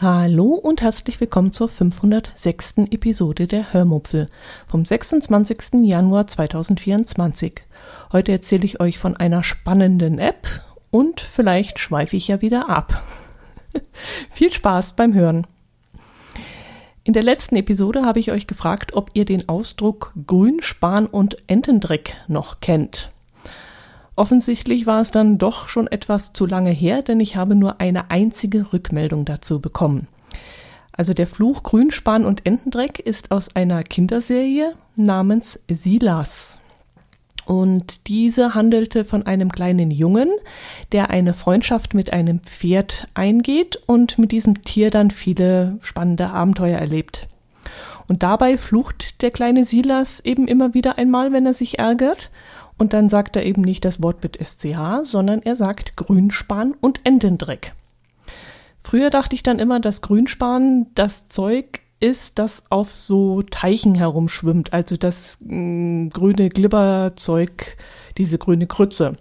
Hallo und herzlich willkommen zur 506. Episode der Hörmupfel vom 26. Januar 2024. Heute erzähle ich euch von einer spannenden App und vielleicht schweife ich ja wieder ab. Viel Spaß beim Hören. In der letzten Episode habe ich euch gefragt, ob ihr den Ausdruck Grünspan und Entendreck noch kennt. Offensichtlich war es dann doch schon etwas zu lange her, denn ich habe nur eine einzige Rückmeldung dazu bekommen. Also der Fluch Grünspan und Entendreck ist aus einer Kinderserie namens Silas. Und diese handelte von einem kleinen Jungen, der eine Freundschaft mit einem Pferd eingeht und mit diesem Tier dann viele spannende Abenteuer erlebt. Und dabei flucht der kleine Silas eben immer wieder einmal, wenn er sich ärgert und dann sagt er eben nicht das Wort mit SCH, sondern er sagt Grünspan und Entendreck. Früher dachte ich dann immer, dass Grünspan das Zeug ist, das auf so Teichen herumschwimmt, also das mh, mm, grüne Glibberzeug, diese grüne Krütze.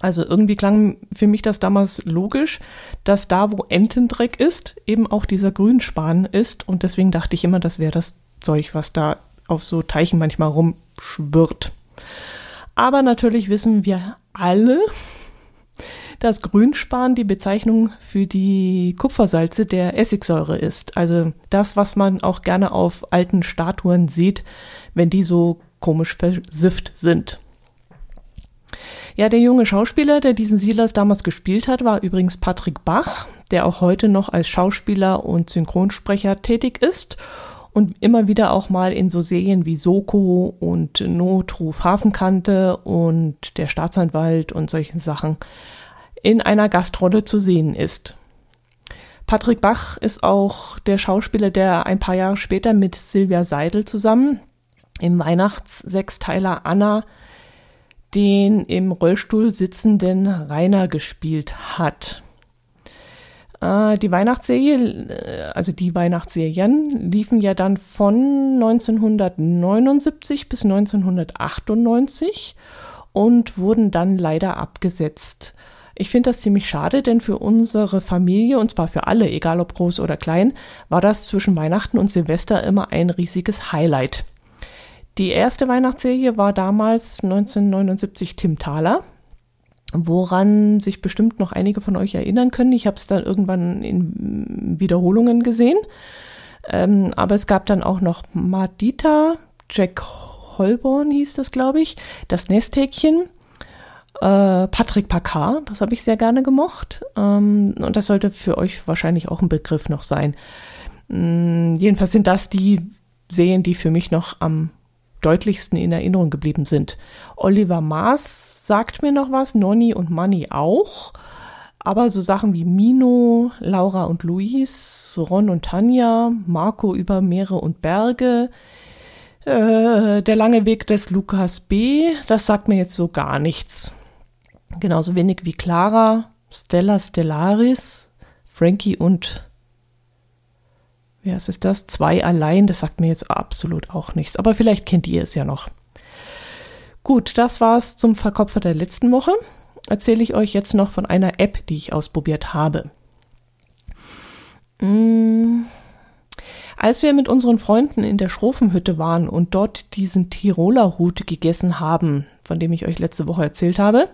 Also irgendwie klang für mich das damals logisch, dass da, wo Entendreck ist, eben auch dieser Grünspan ist. Und deswegen dachte ich immer, das wäre das Zeug, was da auf so Teichen manchmal rumschwirrt. Aber natürlich wissen wir alle, dass Grünspan die Bezeichnung für die Kupfersalze der Essigsäure ist. Also das, was man auch gerne auf alten Statuen sieht, wenn die so komisch versifft sind. Ja, der junge Schauspieler, der diesen Silas damals gespielt hat, war übrigens Patrick Bach, der auch heute noch als Schauspieler und Synchronsprecher tätig ist und immer wieder auch mal in so Serien wie Soko und Notruf Hafenkante und der Staatsanwalt und solchen Sachen in einer Gastrolle zu sehen ist. Patrick Bach ist auch der Schauspieler, der ein paar Jahre später mit Silvia Seidel zusammen im Weihnachtssechsteiler Anna den im Rollstuhl sitzenden Rainer gespielt hat. Äh, die Weihnachtsserie, äh, also die Weihnachtsserien, liefen ja dann von 1979 bis 1998 und wurden dann leider abgesetzt. Ich finde das ziemlich schade, denn für unsere Familie, und zwar für alle, egal ob groß oder klein, war das zwischen Weihnachten und Silvester immer ein riesiges Highlight. Die erste Weihnachtsserie war damals 1979 Tim Thaler woran sich bestimmt noch einige von euch erinnern können. Ich habe es dann irgendwann in Wiederholungen gesehen. Ähm, aber es gab dann auch noch Madita, Jack Holborn hieß das, glaube ich, das Nesthäkchen, äh, Patrick Packard, das habe ich sehr gerne gemocht. Ähm, und das sollte für euch wahrscheinlich auch ein Begriff noch sein. Ähm, jedenfalls sind das die Serien, die für mich noch am deutlichsten in Erinnerung geblieben sind. Oliver Maas sagt mir noch was, Nonny und Manny auch. Aber so Sachen wie Mino, Laura und Luis, Ron und Tanja, Marco über Meere und Berge, äh, der lange Weg des Lukas B., das sagt mir jetzt so gar nichts. Genauso wenig wie Clara, Stella Stellaris, Frankie und ja, ist das? Zwei allein, das sagt mir jetzt absolut auch nichts. Aber vielleicht kennt ihr es ja noch. Gut, das war's zum Verkopfer der letzten Woche. Erzähle ich euch jetzt noch von einer App, die ich ausprobiert habe. Mmh. Als wir mit unseren Freunden in der Schrofenhütte waren und dort diesen Tiroler Hut gegessen haben, von dem ich euch letzte Woche erzählt habe,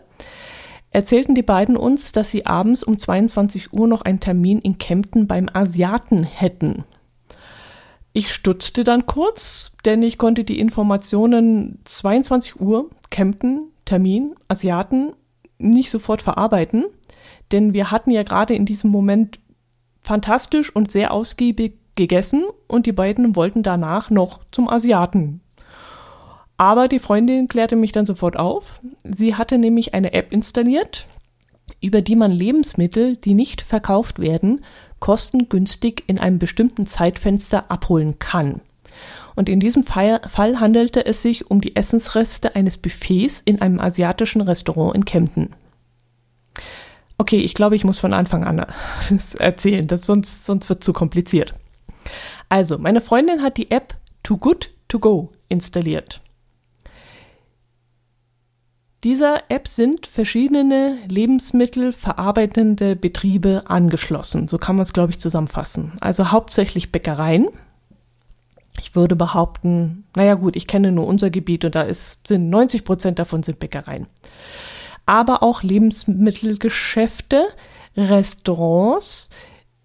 erzählten die beiden uns, dass sie abends um 22 Uhr noch einen Termin in Kempten beim Asiaten hätten. Ich stutzte dann kurz, denn ich konnte die Informationen 22 Uhr, Kempten, Termin, Asiaten nicht sofort verarbeiten, denn wir hatten ja gerade in diesem Moment fantastisch und sehr ausgiebig gegessen und die beiden wollten danach noch zum Asiaten. Aber die Freundin klärte mich dann sofort auf. Sie hatte nämlich eine App installiert, über die man Lebensmittel, die nicht verkauft werden, kostengünstig in einem bestimmten Zeitfenster abholen kann. Und in diesem Fall, handelte es sich um die Essensreste eines Buffets in einem asiatischen Restaurant in Kempten. Okay, ich glaube, ich muss von Anfang an erzählen, das sonst, sonst wird zu kompliziert. Also, meine Freundin hat die App Too Good To Go installiert. Dieser App sind verschiedene lebensmittelverarbeitende Betriebe angeschlossen. So kann man es, glaube ich, zusammenfassen. Also hauptsächlich Bäckereien. Ich würde behaupten, naja gut, ich kenne nur unser Gebiet und da ist, sind 90 Prozent davon sind Bäckereien. Aber auch Lebensmittelgeschäfte, Restaurants,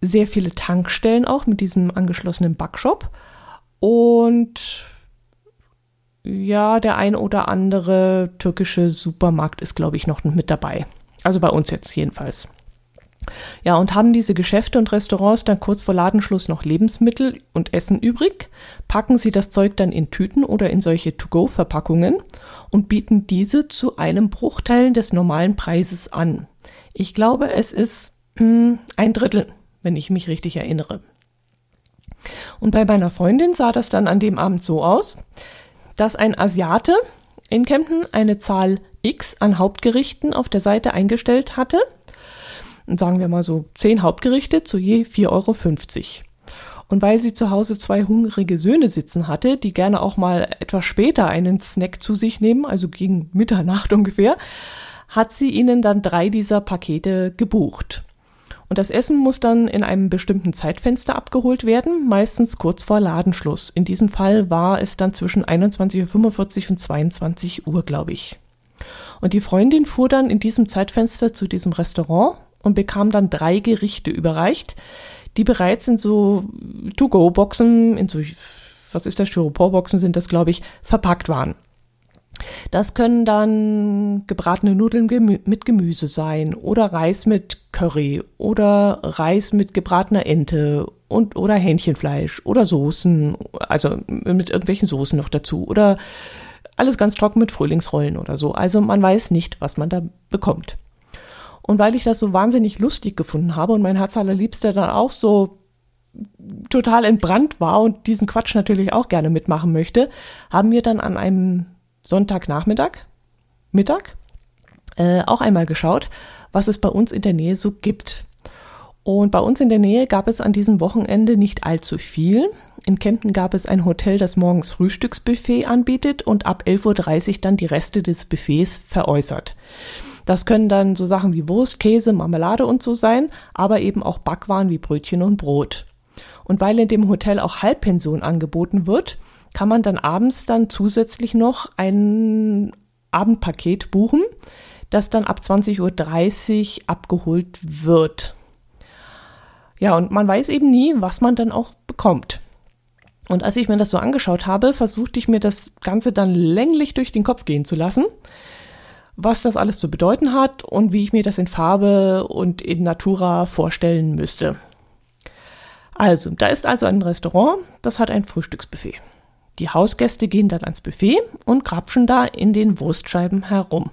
sehr viele Tankstellen auch mit diesem angeschlossenen Backshop und ja, der ein oder andere türkische Supermarkt ist, glaube ich, noch mit dabei. Also bei uns jetzt jedenfalls. Ja, und haben diese Geschäfte und Restaurants dann kurz vor Ladenschluss noch Lebensmittel und Essen übrig, packen sie das Zeug dann in Tüten oder in solche To-Go-Verpackungen und bieten diese zu einem Bruchteil des normalen Preises an. Ich glaube, es ist hm, ein Drittel, wenn ich mich richtig erinnere. Und bei meiner Freundin sah das dann an dem Abend so aus, dass ein Asiate in Kempten eine Zahl X an Hauptgerichten auf der Seite eingestellt hatte. Sagen wir mal so zehn Hauptgerichte zu je 4,50 Euro. Und weil sie zu Hause zwei hungrige Söhne sitzen hatte, die gerne auch mal etwas später einen Snack zu sich nehmen, also gegen Mitternacht ungefähr, hat sie ihnen dann drei dieser Pakete gebucht. Und das Essen muss dann in einem bestimmten Zeitfenster abgeholt werden, meistens kurz vor Ladenschluss. In diesem Fall war es dann zwischen 21.45 Uhr und 22 Uhr, glaube ich. Und die Freundin fuhr dann in diesem Zeitfenster zu diesem Restaurant und bekam dann drei Gerichte überreicht, die bereits in so To-Go-Boxen, in so, was ist das, Styropor-Boxen sind das, glaube ich, verpackt waren. Das können dann gebratene Nudeln gemü mit Gemüse sein oder Reis mit Curry oder Reis mit gebratener Ente und oder Hähnchenfleisch oder Soßen, also mit irgendwelchen Soßen noch dazu oder alles ganz trocken mit Frühlingsrollen oder so. Also man weiß nicht, was man da bekommt. Und weil ich das so wahnsinnig lustig gefunden habe und mein Herz allerliebster dann auch so total entbrannt war und diesen Quatsch natürlich auch gerne mitmachen möchte, haben wir dann an einem Sonntagnachmittag, Mittag, äh, auch einmal geschaut, was es bei uns in der Nähe so gibt. Und bei uns in der Nähe gab es an diesem Wochenende nicht allzu viel. In Kempten gab es ein Hotel, das morgens Frühstücksbuffet anbietet und ab 11.30 Uhr dann die Reste des Buffets veräußert. Das können dann so Sachen wie Wurst, Käse, Marmelade und so sein, aber eben auch Backwaren wie Brötchen und Brot. Und weil in dem Hotel auch Halbpension angeboten wird, kann man dann abends dann zusätzlich noch ein Abendpaket buchen, das dann ab 20.30 Uhr abgeholt wird. Ja, und man weiß eben nie, was man dann auch bekommt. Und als ich mir das so angeschaut habe, versuchte ich mir das Ganze dann länglich durch den Kopf gehen zu lassen, was das alles zu bedeuten hat und wie ich mir das in Farbe und in Natura vorstellen müsste. Also, da ist also ein Restaurant, das hat ein Frühstücksbuffet. Die Hausgäste gehen dann ans Buffet und grapschen da in den Wurstscheiben herum.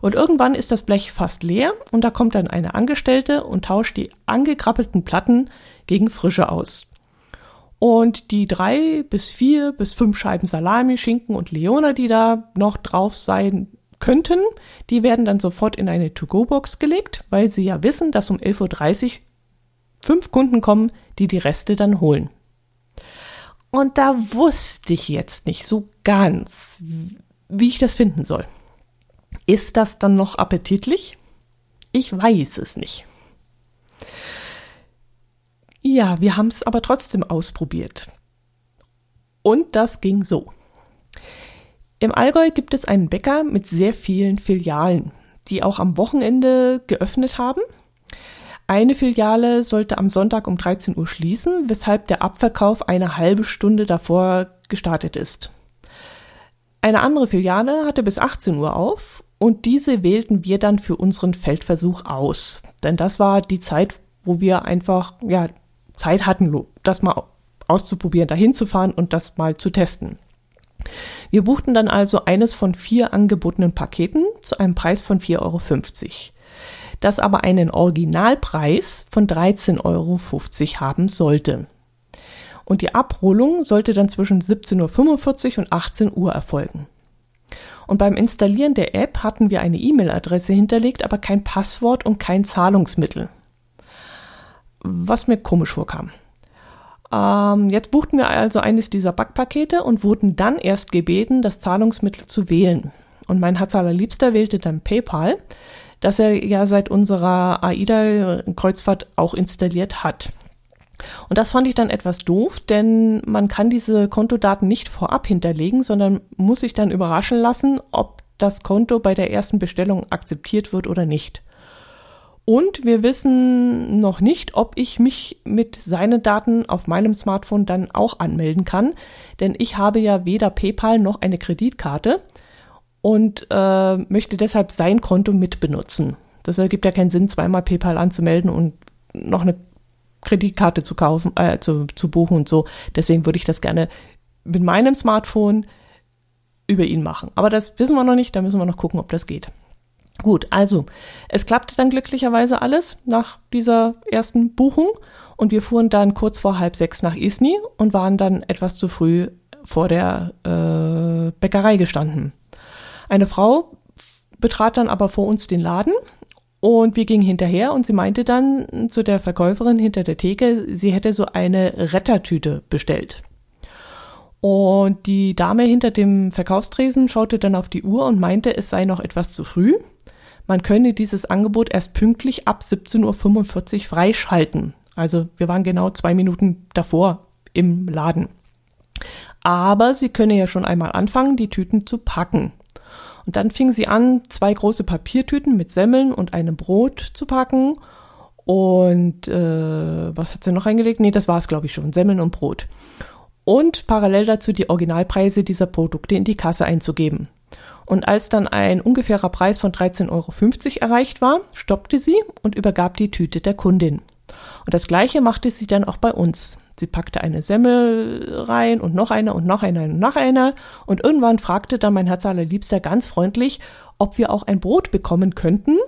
Und irgendwann ist das Blech fast leer und da kommt dann eine Angestellte und tauscht die angekrabbelten Platten gegen frische aus. Und die drei bis vier bis fünf Scheiben Salami, Schinken und Leona, die da noch drauf sein könnten, die werden dann sofort in eine To-Go-Box gelegt, weil sie ja wissen, dass um 11.30 Uhr fünf Kunden kommen, die die Reste dann holen. Und da wusste ich jetzt nicht so ganz, wie ich das finden soll. Ist das dann noch appetitlich? Ich weiß es nicht. Ja, wir haben es aber trotzdem ausprobiert. Und das ging so. Im Allgäu gibt es einen Bäcker mit sehr vielen Filialen, die auch am Wochenende geöffnet haben eine Filiale sollte am Sonntag um 13 Uhr schließen, weshalb der Abverkauf eine halbe Stunde davor gestartet ist. Eine andere Filiale hatte bis 18 Uhr auf und diese wählten wir dann für unseren Feldversuch aus. Denn das war die Zeit, wo wir einfach ja, Zeit hatten, das mal auszuprobieren, dahin zu fahren und das mal zu testen. Wir buchten dann also eines von vier angebotenen Paketen zu einem Preis von 4,50 Euro das aber einen Originalpreis von 13,50 Euro haben sollte. Und die Abholung sollte dann zwischen 17.45 Uhr und 18 Uhr erfolgen. Und beim Installieren der App hatten wir eine E-Mail-Adresse hinterlegt, aber kein Passwort und kein Zahlungsmittel. Was mir komisch vorkam. Ähm, jetzt buchten wir also eines dieser Backpakete und wurden dann erst gebeten, das Zahlungsmittel zu wählen. Und mein Herz allerliebster wählte dann PayPal, das er ja seit unserer AIDA-Kreuzfahrt auch installiert hat. Und das fand ich dann etwas doof, denn man kann diese Kontodaten nicht vorab hinterlegen, sondern muss sich dann überraschen lassen, ob das Konto bei der ersten Bestellung akzeptiert wird oder nicht. Und wir wissen noch nicht, ob ich mich mit seinen Daten auf meinem Smartphone dann auch anmelden kann, denn ich habe ja weder PayPal noch eine Kreditkarte und äh, möchte deshalb sein Konto mitbenutzen. Das ergibt ja keinen Sinn, zweimal PayPal anzumelden und noch eine Kreditkarte zu kaufen, äh, zu, zu buchen und so. Deswegen würde ich das gerne mit meinem Smartphone über ihn machen. Aber das wissen wir noch nicht, da müssen wir noch gucken, ob das geht. Gut, also es klappte dann glücklicherweise alles nach dieser ersten Buchung und wir fuhren dann kurz vor halb sechs nach Isny und waren dann etwas zu früh vor der äh, Bäckerei gestanden. Eine Frau betrat dann aber vor uns den Laden und wir gingen hinterher und sie meinte dann zu der Verkäuferin hinter der Theke, sie hätte so eine Rettertüte bestellt. Und die Dame hinter dem Verkaufstresen schaute dann auf die Uhr und meinte, es sei noch etwas zu früh. Man könne dieses Angebot erst pünktlich ab 17.45 Uhr freischalten. Also wir waren genau zwei Minuten davor im Laden. Aber sie könne ja schon einmal anfangen, die Tüten zu packen. Und dann fing sie an, zwei große Papiertüten mit Semmeln und einem Brot zu packen. Und äh, was hat sie noch eingelegt? Nee, das war es, glaube ich, schon. Semmeln und Brot. Und parallel dazu die Originalpreise dieser Produkte in die Kasse einzugeben. Und als dann ein ungefährer Preis von 13,50 Euro erreicht war, stoppte sie und übergab die Tüte der Kundin. Und das gleiche machte sie dann auch bei uns. Sie packte eine Semmel rein und noch eine und noch eine und noch eine. Und irgendwann fragte dann mein Herz allerliebster ganz freundlich, ob wir auch ein Brot bekommen könnten,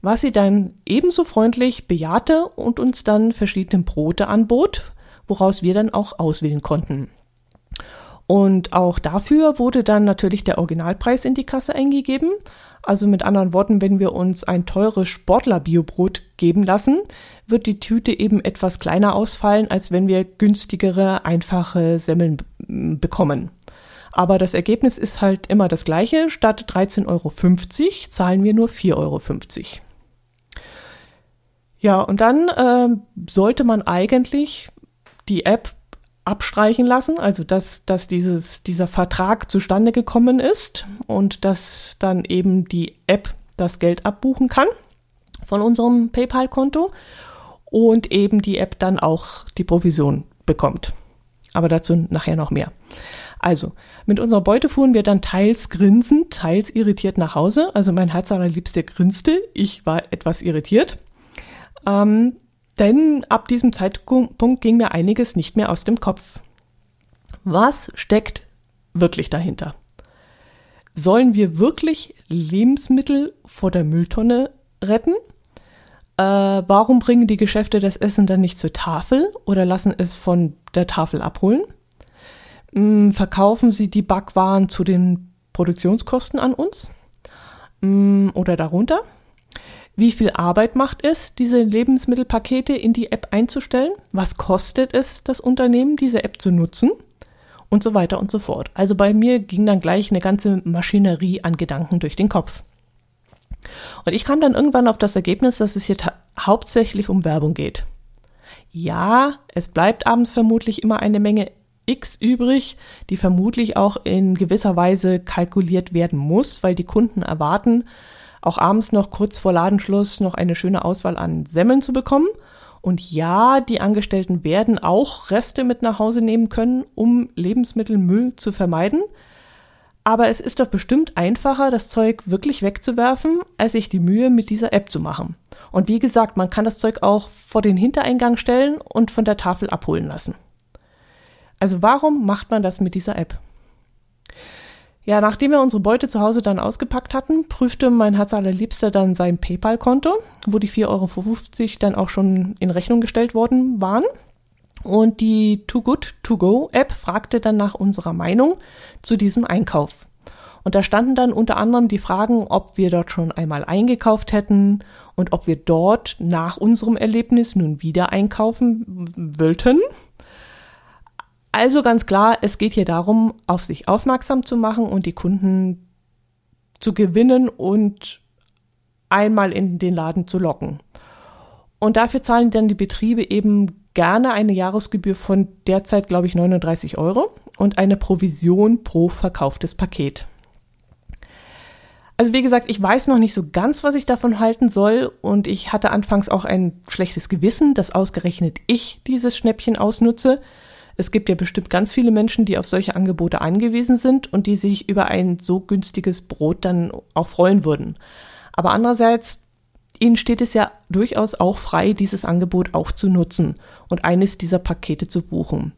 was sie dann ebenso freundlich bejahte und uns dann verschiedene Brote anbot, woraus wir dann auch auswählen konnten. Und auch dafür wurde dann natürlich der Originalpreis in die Kasse eingegeben. Also mit anderen Worten, wenn wir uns ein teures Sportler-Biobrot geben lassen, wird die Tüte eben etwas kleiner ausfallen, als wenn wir günstigere, einfache Semmeln bekommen. Aber das Ergebnis ist halt immer das gleiche. Statt 13,50 Euro zahlen wir nur 4,50 Euro. Ja, und dann äh, sollte man eigentlich die App abstreichen lassen, also dass, dass dieses, dieser Vertrag zustande gekommen ist und dass dann eben die App das Geld abbuchen kann von unserem PayPal-Konto und eben die App dann auch die Provision bekommt. Aber dazu nachher noch mehr. Also, mit unserer Beute fuhren wir dann teils grinsend, teils irritiert nach Hause. Also mein Herz allerliebste grinste, ich war etwas irritiert. Ähm, denn ab diesem Zeitpunkt ging mir einiges nicht mehr aus dem Kopf. Was steckt wirklich dahinter? Sollen wir wirklich Lebensmittel vor der Mülltonne retten? Äh, warum bringen die Geschäfte das Essen dann nicht zur Tafel oder lassen es von der Tafel abholen? Hm, verkaufen sie die Backwaren zu den Produktionskosten an uns hm, oder darunter? Wie viel Arbeit macht es, diese Lebensmittelpakete in die App einzustellen? Was kostet es das Unternehmen, diese App zu nutzen? Und so weiter und so fort. Also bei mir ging dann gleich eine ganze Maschinerie an Gedanken durch den Kopf. Und ich kam dann irgendwann auf das Ergebnis, dass es hier hauptsächlich um Werbung geht. Ja, es bleibt abends vermutlich immer eine Menge X übrig, die vermutlich auch in gewisser Weise kalkuliert werden muss, weil die Kunden erwarten, auch abends noch kurz vor Ladenschluss noch eine schöne Auswahl an Semmeln zu bekommen. Und ja, die Angestellten werden auch Reste mit nach Hause nehmen können, um Lebensmittelmüll zu vermeiden. Aber es ist doch bestimmt einfacher, das Zeug wirklich wegzuwerfen, als sich die Mühe mit dieser App zu machen. Und wie gesagt, man kann das Zeug auch vor den Hintereingang stellen und von der Tafel abholen lassen. Also warum macht man das mit dieser App? Ja, nachdem wir unsere Beute zu Hause dann ausgepackt hatten, prüfte mein Herz allerliebster dann sein PayPal-Konto, wo die 4,50 Euro dann auch schon in Rechnung gestellt worden waren. Und die Too Good To Go App fragte dann nach unserer Meinung zu diesem Einkauf. Und da standen dann unter anderem die Fragen, ob wir dort schon einmal eingekauft hätten und ob wir dort nach unserem Erlebnis nun wieder einkaufen wollten. Also ganz klar, es geht hier darum, auf sich aufmerksam zu machen und die Kunden zu gewinnen und einmal in den Laden zu locken. Und dafür zahlen dann die Betriebe eben gerne eine Jahresgebühr von derzeit, glaube ich, 39 Euro und eine Provision pro verkauftes Paket. Also wie gesagt, ich weiß noch nicht so ganz, was ich davon halten soll und ich hatte anfangs auch ein schlechtes Gewissen, dass ausgerechnet ich dieses Schnäppchen ausnutze. Es gibt ja bestimmt ganz viele Menschen, die auf solche Angebote angewiesen sind und die sich über ein so günstiges Brot dann auch freuen würden. Aber andererseits, ihnen steht es ja durchaus auch frei, dieses Angebot auch zu nutzen und eines dieser Pakete zu buchen.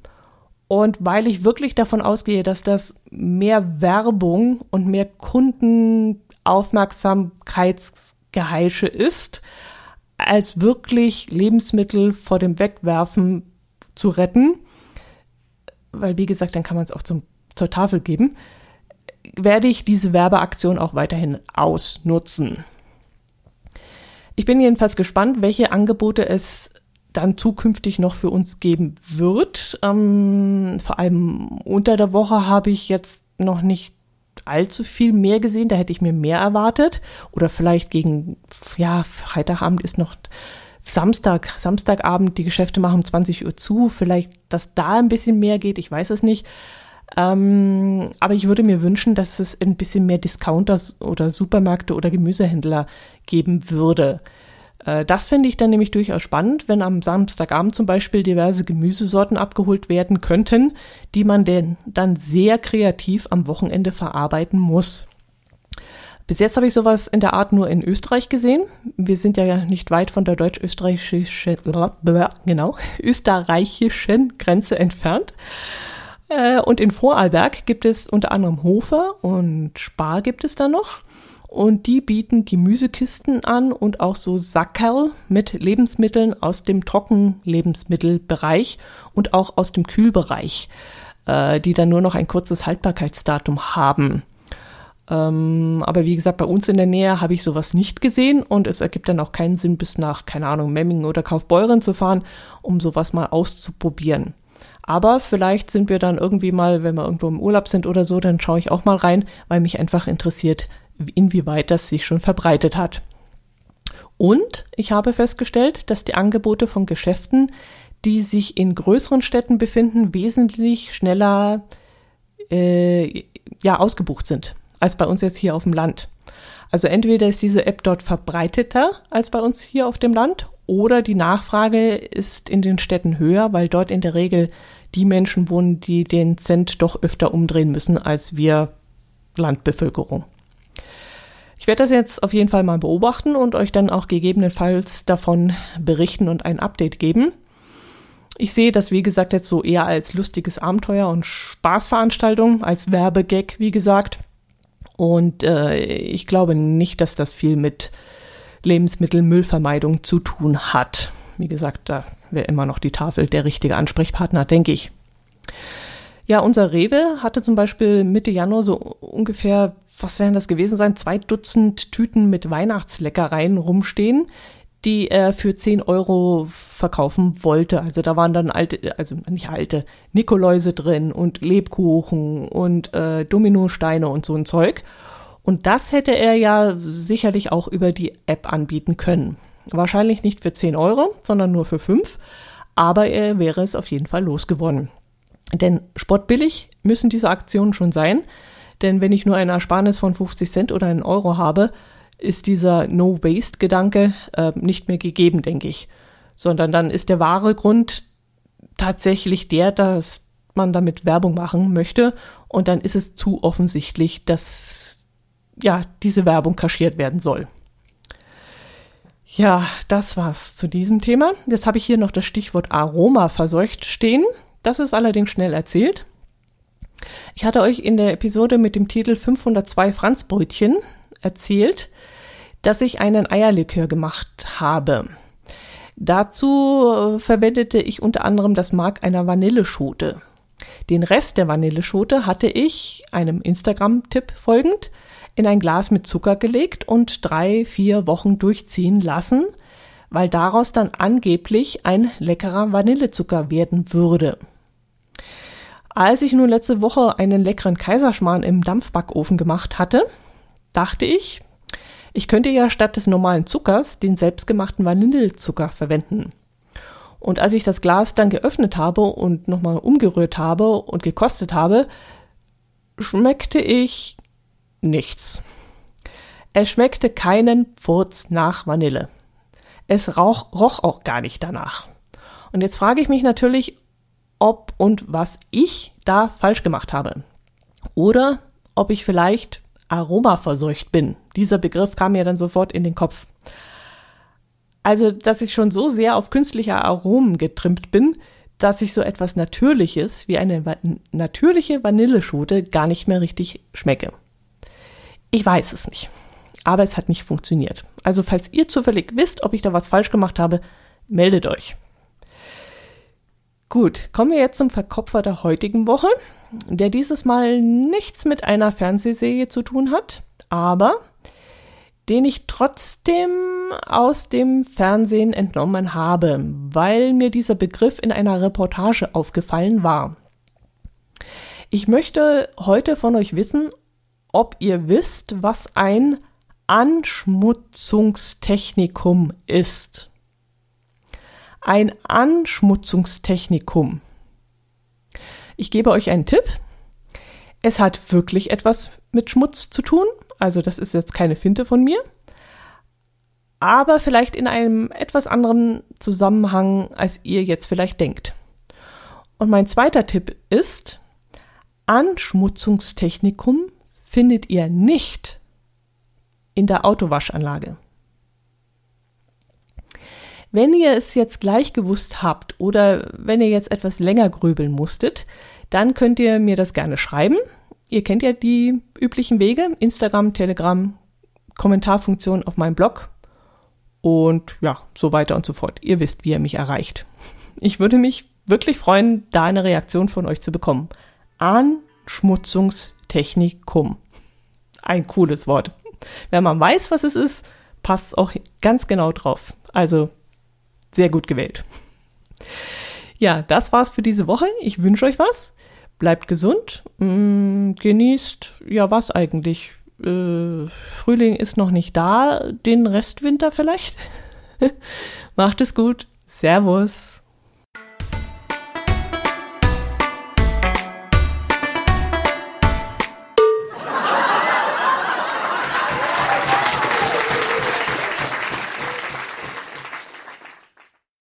Und weil ich wirklich davon ausgehe, dass das mehr Werbung und mehr Kundenaufmerksamkeitsgeheische ist, als wirklich Lebensmittel vor dem Wegwerfen zu retten, weil wie gesagt, dann kann man es auch zum, zur Tafel geben, werde ich diese Werbeaktion auch weiterhin ausnutzen. Ich bin jedenfalls gespannt, welche Angebote es dann zukünftig noch für uns geben wird. Ähm, vor allem unter der Woche habe ich jetzt noch nicht allzu viel mehr gesehen. Da hätte ich mir mehr erwartet. Oder vielleicht gegen, ja, Freitagabend ist noch Samstag, Samstagabend, die Geschäfte machen um 20 Uhr zu. Vielleicht, dass da ein bisschen mehr geht, ich weiß es nicht. Ähm, aber ich würde mir wünschen, dass es ein bisschen mehr Discounter oder Supermärkte oder Gemüsehändler geben würde. Äh, das finde ich dann nämlich durchaus spannend, wenn am Samstagabend zum Beispiel diverse Gemüsesorten abgeholt werden könnten, die man denn dann sehr kreativ am Wochenende verarbeiten muss. Bis jetzt habe ich sowas in der Art nur in Österreich gesehen. Wir sind ja nicht weit von der deutsch-österreichischen, genau, österreichischen Grenze entfernt. Äh, und in Vorarlberg gibt es unter anderem Hofer und Spar gibt es da noch. Und die bieten Gemüsekisten an und auch so Sackerl mit Lebensmitteln aus dem Trockenlebensmittelbereich und auch aus dem Kühlbereich, äh, die dann nur noch ein kurzes Haltbarkeitsdatum haben. Ähm, aber wie gesagt, bei uns in der Nähe habe ich sowas nicht gesehen und es ergibt dann auch keinen Sinn, bis nach, keine Ahnung, Memmingen oder Kaufbeuren zu fahren, um sowas mal auszuprobieren. Aber vielleicht sind wir dann irgendwie mal, wenn wir irgendwo im Urlaub sind oder so, dann schaue ich auch mal rein, weil mich einfach interessiert, inwieweit das sich schon verbreitet hat. Und ich habe festgestellt, dass die Angebote von Geschäften, die sich in größeren Städten befinden, wesentlich schneller äh, ja, ausgebucht sind als bei uns jetzt hier auf dem Land. Also entweder ist diese App dort verbreiteter als bei uns hier auf dem Land oder die Nachfrage ist in den Städten höher, weil dort in der Regel die Menschen wohnen, die den Cent doch öfter umdrehen müssen als wir Landbevölkerung. Ich werde das jetzt auf jeden Fall mal beobachten und euch dann auch gegebenenfalls davon berichten und ein Update geben. Ich sehe das, wie gesagt, jetzt so eher als lustiges Abenteuer und Spaßveranstaltung, als Werbegag, wie gesagt. Und äh, ich glaube nicht, dass das viel mit Lebensmittelmüllvermeidung zu tun hat. Wie gesagt, da wäre immer noch die Tafel der richtige Ansprechpartner, denke ich. Ja, unser Rewe hatte zum Beispiel Mitte Januar so ungefähr, was werden das gewesen sein, zwei Dutzend Tüten mit Weihnachtsleckereien rumstehen, die er für 10 Euro verkaufen wollte. Also da waren dann alte, also nicht alte, Nikoläuse drin und Lebkuchen und äh, Dominosteine und so ein Zeug. Und das hätte er ja sicherlich auch über die App anbieten können. Wahrscheinlich nicht für 10 Euro, sondern nur für 5. Aber er wäre es auf jeden Fall losgeworden. Denn sportbillig müssen diese Aktionen schon sein. Denn wenn ich nur eine Ersparnis von 50 Cent oder einen Euro habe, ist dieser No-Waste-Gedanke äh, nicht mehr gegeben, denke ich. Sondern dann ist der wahre Grund tatsächlich der, dass man damit Werbung machen möchte. Und dann ist es zu offensichtlich, dass ja, diese Werbung kaschiert werden soll. Ja, das war's zu diesem Thema. Jetzt habe ich hier noch das Stichwort Aroma verseucht stehen. Das ist allerdings schnell erzählt. Ich hatte euch in der Episode mit dem Titel 502 Franzbrötchen erzählt, dass ich einen Eierlikör gemacht habe. Dazu äh, verwendete ich unter anderem das Mark einer Vanilleschote. Den Rest der Vanilleschote hatte ich, einem Instagram-Tipp folgend, in ein Glas mit Zucker gelegt und drei, vier Wochen durchziehen lassen, weil daraus dann angeblich ein leckerer Vanillezucker werden würde. Als ich nun letzte Woche einen leckeren Kaiserschmarrn im Dampfbackofen gemacht hatte, dachte ich, ich könnte ja statt des normalen Zuckers den selbstgemachten Vanillezucker verwenden. Und als ich das Glas dann geöffnet habe und nochmal umgerührt habe und gekostet habe, schmeckte ich nichts. Es schmeckte keinen Furz nach Vanille. Es rauch, roch auch gar nicht danach. Und jetzt frage ich mich natürlich, ob und was ich da falsch gemacht habe. Oder ob ich vielleicht aromaverseucht bin. Dieser Begriff kam mir dann sofort in den Kopf. Also, dass ich schon so sehr auf künstliche Aromen getrimmt bin, dass ich so etwas Natürliches wie eine natürliche Vanilleschote gar nicht mehr richtig schmecke. Ich weiß es nicht. Aber es hat nicht funktioniert. Also, falls ihr zufällig wisst, ob ich da was falsch gemacht habe, meldet euch. Gut, kommen wir jetzt zum Verkopfer der heutigen Woche, der dieses Mal nichts mit einer Fernsehserie zu tun hat, aber den ich trotzdem aus dem Fernsehen entnommen habe, weil mir dieser Begriff in einer Reportage aufgefallen war. Ich möchte heute von euch wissen, ob ihr wisst, was ein Anschmutzungstechnikum ist ein Anschmutzungstechnikum. Ich gebe euch einen Tipp. Es hat wirklich etwas mit Schmutz zu tun. Also das ist jetzt keine Finte von mir. Aber vielleicht in einem etwas anderen Zusammenhang, als ihr jetzt vielleicht denkt. Und mein zweiter Tipp ist, Anschmutzungstechnikum findet ihr nicht in der Autowaschanlage. Wenn ihr es jetzt gleich gewusst habt oder wenn ihr jetzt etwas länger grübeln musstet, dann könnt ihr mir das gerne schreiben. Ihr kennt ja die üblichen Wege, Instagram, Telegram, Kommentarfunktion auf meinem Blog und ja, so weiter und so fort. Ihr wisst, wie ihr mich erreicht. Ich würde mich wirklich freuen, da eine Reaktion von euch zu bekommen. Anschmutzungstechnikum. Ein cooles Wort. Wenn man weiß, was es ist, passt es auch ganz genau drauf. Also sehr gut gewählt. Ja, das war's für diese Woche. Ich wünsche euch was. Bleibt gesund. Mm, genießt, ja, was eigentlich? Äh, Frühling ist noch nicht da. Den Restwinter vielleicht? Macht es gut. Servus.